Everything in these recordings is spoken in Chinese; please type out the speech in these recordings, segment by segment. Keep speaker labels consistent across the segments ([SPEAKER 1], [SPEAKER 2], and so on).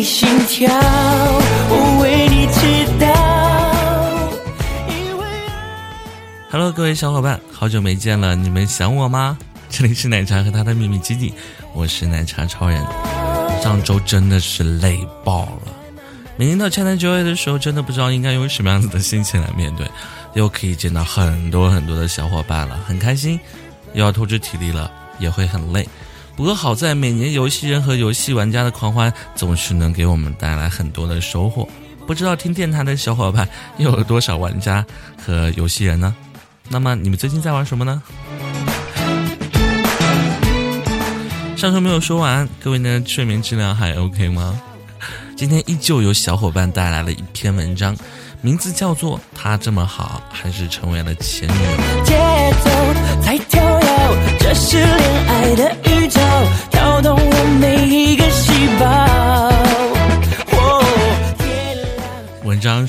[SPEAKER 1] 你心跳，我为你祈祷。
[SPEAKER 2] Hello，各位小伙伴，好久没见了，你们想我吗？这里是奶茶和他的秘密基地，我是奶茶超人。上周真的是累爆了，每年到 China Joy 的时候，真的不知道应该用什么样子的心情来面对。又可以见到很多很多的小伙伴了，很开心。又要透支体力了，也会很累。不过好在每年游戏人和游戏玩家的狂欢，总是能给我们带来很多的收获。不知道听电台的小伙伴又有多少玩家和游戏人呢？那么你们最近在玩什么呢？上周没有说完，各位的睡眠质量还 OK 吗？今天依旧有小伙伴带来了一篇文章。名字叫做《他这么好，还是成为了前女友》。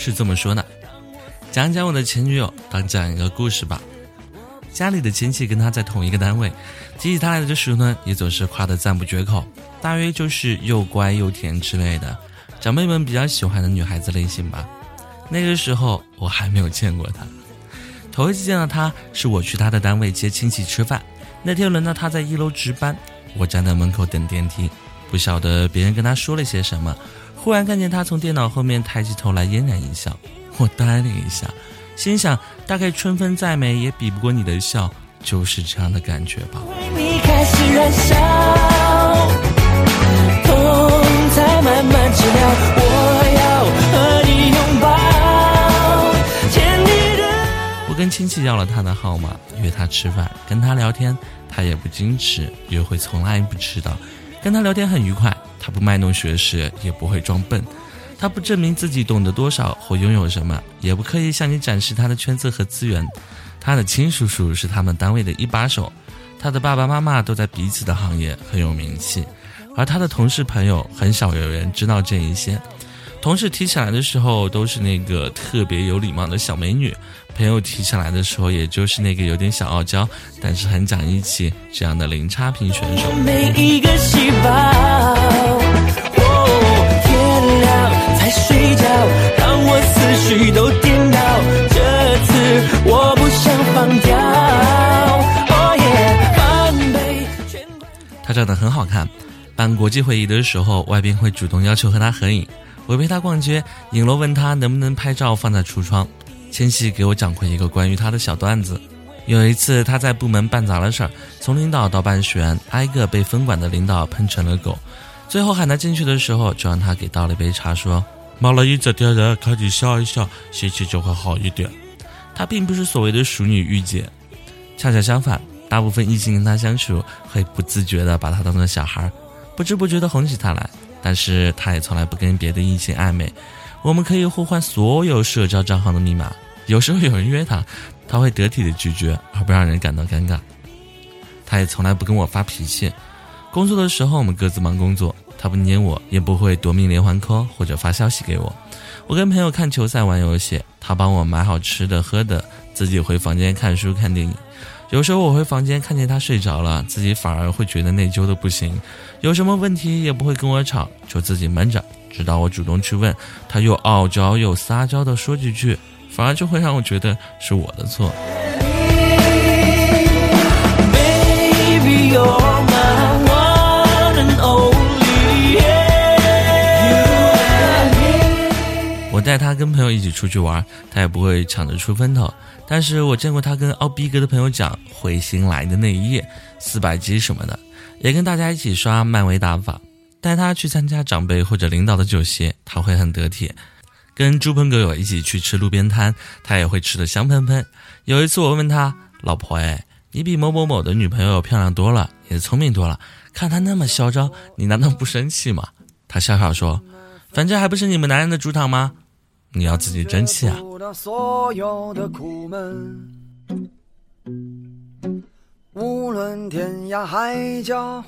[SPEAKER 1] 是
[SPEAKER 2] 这么说的：讲讲我的前女友，当讲一个故事吧。家里的亲戚跟他在同一个单位，提起他来的时候呢，也总是夸得赞不绝口，大约就是又乖又甜之类的，长辈们比较喜欢的女孩子类型吧。那个时候我还没有见过他，头一次见到他是我去他的单位接亲戚吃饭。那天轮到他在一楼值班，我站在门口等电梯，不晓得别人跟他说了些什么，忽然看见他从电脑后面抬起头来，嫣然一笑。我呆了一下，心想大概春风再美也比不过你的笑，就是这样的感觉吧。慢慢治疗，我要和你拥抱。我跟亲戚要了他的号码，约他吃饭，跟他聊天，他也不矜持，约会从来不迟到，跟他聊天很愉快。他不卖弄学识，也不会装笨，他不证明自己懂得多少或拥有什么，也不刻意向你展示他的圈子和资源。他的亲叔叔是他们单位的一把手，他的爸爸妈妈都在彼此的行业很有名气。而他的同事朋友很少有人知道这一些，同事提起来的时候都是那个特别有礼貌的小美女，朋友提起来的时候也就是那个有点小傲娇，但是很讲义气这样的零差评选手。每一个细胞，天亮才睡觉，让我思绪都颠倒。这次我不想放掉。他长得很好看。办国际会议的时候，外宾会主动要求和他合影。我陪他逛街，影楼问他能不能拍照放在橱窗。千玺给我讲过一个关于他的小段子：有一次他在部门办砸了事儿，从领导到办事员，挨个被分管的领导喷成了狗。最后喊他进去的时候，就让他给倒了一杯茶，说：“冒了一这点热，赶紧笑一笑，心情就会好一点。”他并不是所谓的熟女御姐，恰恰相反，大部分异性跟他相处会不自觉地把他当成小孩。不知不觉的哄起他来，但是他也从来不跟别的异性暧昧。我们可以互换所有社交账号的密码，有时候有人约他，他会得体的拒绝，而不让人感到尴尬。他也从来不跟我发脾气。工作的时候我们各自忙工作，他不黏我，也不会夺命连环 call 或者发消息给我。我跟朋友看球赛玩游戏，他帮我买好吃的喝的，自己回房间看书看电影。有时候我回房间看见他睡着了，自己反而会觉得内疚的不行。有什么问题也不会跟我吵，就自己闷着，直到我主动去问，他又傲娇又撒娇的说几句，反而就会让我觉得是我的错。带他跟朋友一起出去玩，他也不会抢着出风头。但是我见过他跟奥逼哥的朋友讲彗星来的那一夜，四百集什么的，也跟大家一起刷漫威打法。带他去参加长辈或者领导的酒席，他会很得体。跟猪朋狗友一起去吃路边摊，他也会吃的香喷喷。有一次我问他老婆，哎，你比某某某的女朋友漂亮多了，也聪明多了，看他那么嚣张，你难道不生气吗？他笑笑说，反正还不是你们男人的主场吗？你要自己争气啊！无论天涯海角，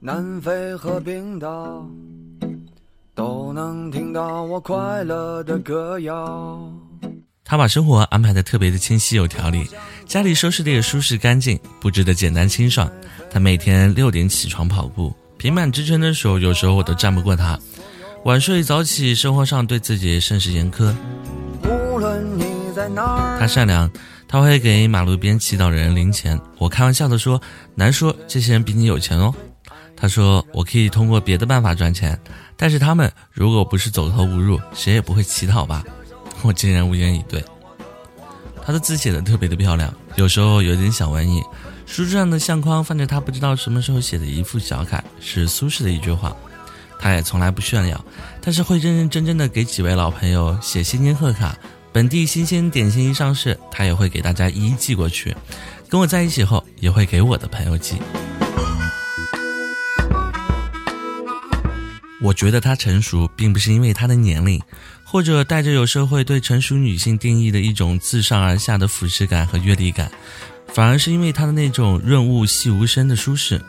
[SPEAKER 2] 南非和冰岛，都能听到我快乐的歌谣。他把生活安排的特别的清晰有条理，家里收拾的也舒适干净，布置的简单清爽。他每天六点起床跑步，平板支撑的时候，有时候我都站不过他。晚睡早起，生活上对自己甚是严苛。
[SPEAKER 1] 无论你在哪儿，
[SPEAKER 2] 他善良，他会给马路边乞讨的人零钱。我开玩笑的说：“难说，这些人比你有钱哦。”他说：“我可以通过别的办法赚钱，但是他们如果不是走投无路，谁也不会乞讨吧？”我竟然无言以对。他的字写的特别的漂亮，有时候有点小文艺。书桌上的相框放着他不知道什么时候写的一副小楷，是苏轼的一句话。他也从来不炫耀，但是会认认真真的给几位老朋友写新年贺卡。本地新鲜点心一上市，他也会给大家一一寄过去。跟我在一起后，也会给我的朋友寄。我觉得他成熟，并不是因为他的年龄，或者带着有社会对成熟女性定义的一种自上而下的俯视感和阅历感，反而是因为他的那种润物细无声的舒适。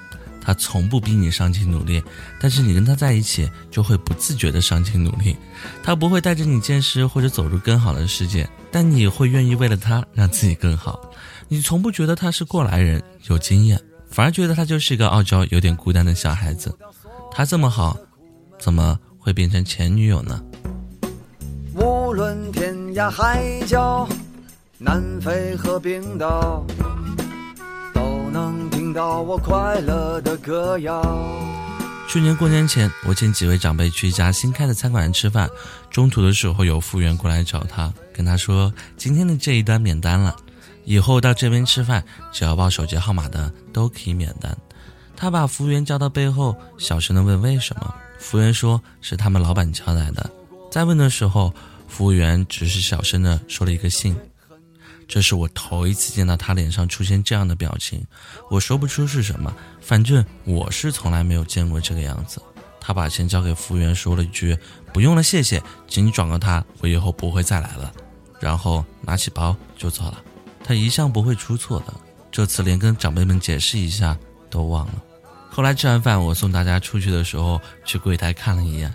[SPEAKER 2] 他从不逼你上进努力，但是你跟他在一起就会不自觉的上进努力。他不会带着你见识或者走入更好的世界，但你会愿意为了他让自己更好。你从不觉得他是过来人有经验，反而觉得他就是一个傲娇有点孤单的小孩子。他这么好，怎么会变成前女友呢？
[SPEAKER 1] 无论天涯海角，南非和冰岛。到我快乐的歌谣。
[SPEAKER 2] 去年过年前，我请几位长辈去一家新开的餐馆吃饭，中途的时候有服务员过来找他，跟他说今天的这一单免单了，以后到这边吃饭只要报手机号码的都可以免单。他把服务员叫到背后，小声的问为什么，服务员说是他们老板交代的。再问的时候，服务员只是小声的说了一个姓。这是我头一次见到他脸上出现这样的表情，我说不出是什么，反正我是从来没有见过这个样子。他把钱交给服务员，说了一句：“不用了，谢谢，请你转告他，我以后不会再来了。”然后拿起包就走了。他一向不会出错的，这次连跟长辈们解释一下都忘了。后来吃完饭，我送大家出去的时候，去柜台看了一眼，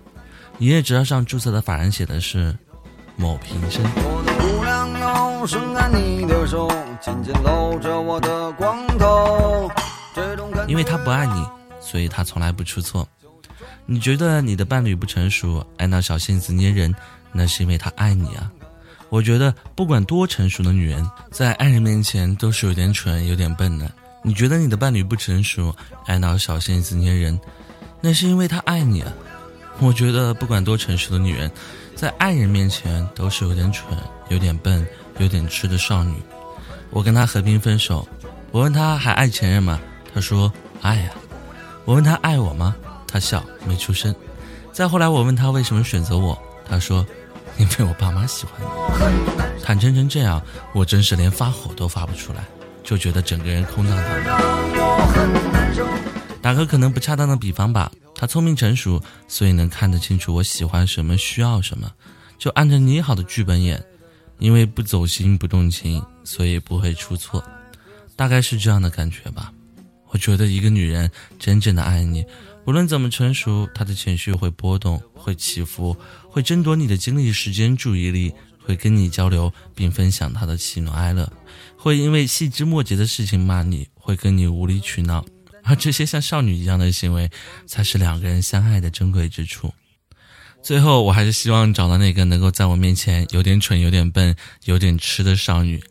[SPEAKER 2] 营业执照上注册的法人写的是某平生。
[SPEAKER 1] 手伸开你的手，紧紧搂着我的光头
[SPEAKER 2] 因为他不爱你，所以他从来不出错。你觉得你的伴侣不成熟，爱闹小性子捏人，那是因为他爱你啊。我觉得不管多成熟的女人，在爱人面前都是有点蠢、有点笨的。你觉得你的伴侣不成熟，爱闹小性子捏人，那是因为他爱你啊。我觉得不管多成熟的女人，在爱人面前都是有点蠢、有点笨。有点痴的少女，我跟她和平分手。我问她还爱前任吗？她说爱呀。我问她爱我吗？她笑没出声。再后来我问她为什么选择我？她说因为我爸妈喜欢你。坦诚成这样，我真是连发火都发不出来，就觉得整个人空荡荡的。打个可能不恰当的比方吧，他聪明成熟，所以能看得清楚我喜欢什么，需要什么，就按着你好的剧本演。因为不走心不动情，所以不会出错，大概是这样的感觉吧。我觉得一个女人真正的爱你，无论怎么成熟，她的情绪会波动，会起伏，会争夺你的精力、时间、注意力，会跟你交流并分享她的喜怒哀乐，会因为细枝末节的事情骂你，会跟你无理取闹，而这些像少女一样的行为，才是两个人相爱的珍贵之处。最后，我还是希望找到那个能够在我面前有点蠢、有点笨、有点痴的少女，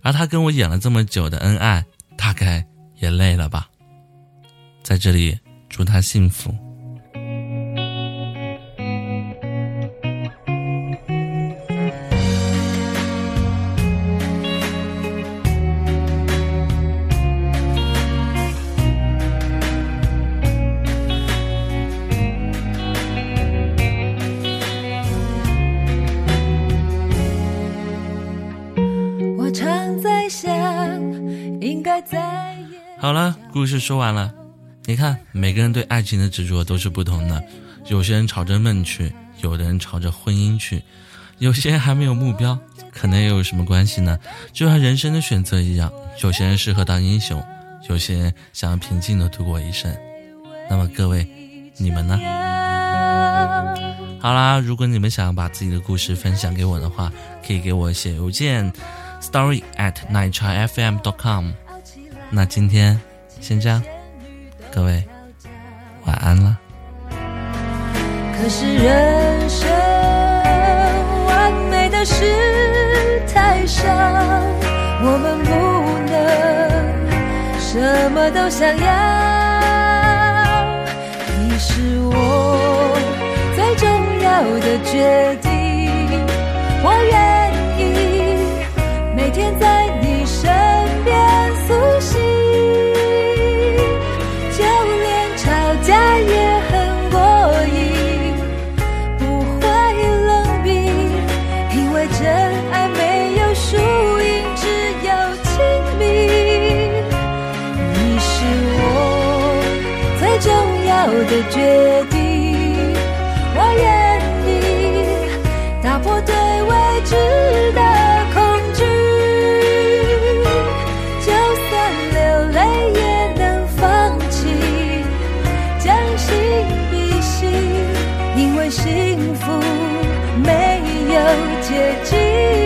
[SPEAKER 2] 而她跟我演了这么久的恩爱，大概也累了吧。在这里，祝她幸福。好了，故事说完了。你看，每个人对爱情的执着都是不同的。有些人朝着梦去，有的人朝着婚姻去，有些人还没有目标，可能又有什么关系呢？就像人生的选择一样，有些人适合当英雄，有些人想要平静的度过一生。那么各位，你们呢？好啦，如果你们想要把自己的故事分享给我的话，可以给我写邮件，story at nightfm.com。那今天先这样，各位晚安了。
[SPEAKER 1] 可
[SPEAKER 3] 是人生完美的事太少，我们不能什么都想要。你是我最重要的决定，幸福没有捷径，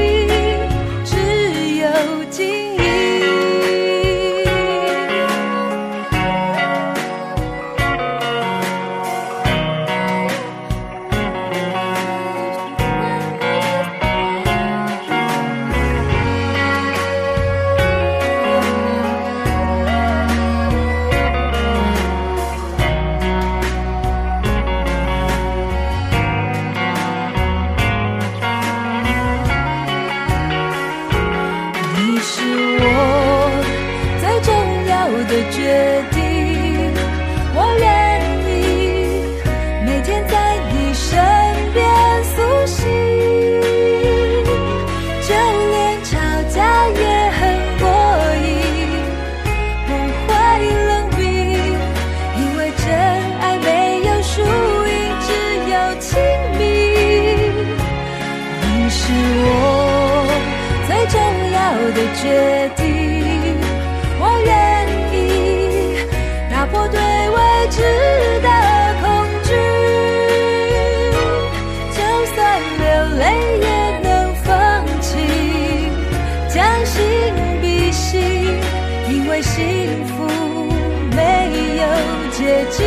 [SPEAKER 3] 决定，我愿意打破对未知的恐惧，就算流泪也能放弃，将心比心，因为幸福没有捷径，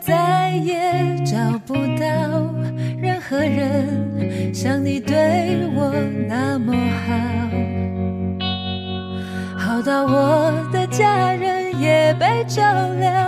[SPEAKER 3] 再也找不到任何人像你对我那么好，好到我的家人也被照料，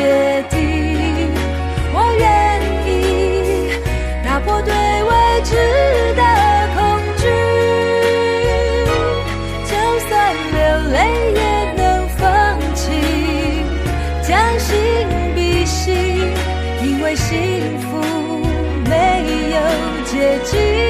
[SPEAKER 3] 决定我愿意打破对未知的恐惧就算流泪也能放弃。将心比心因为幸福没有捷径。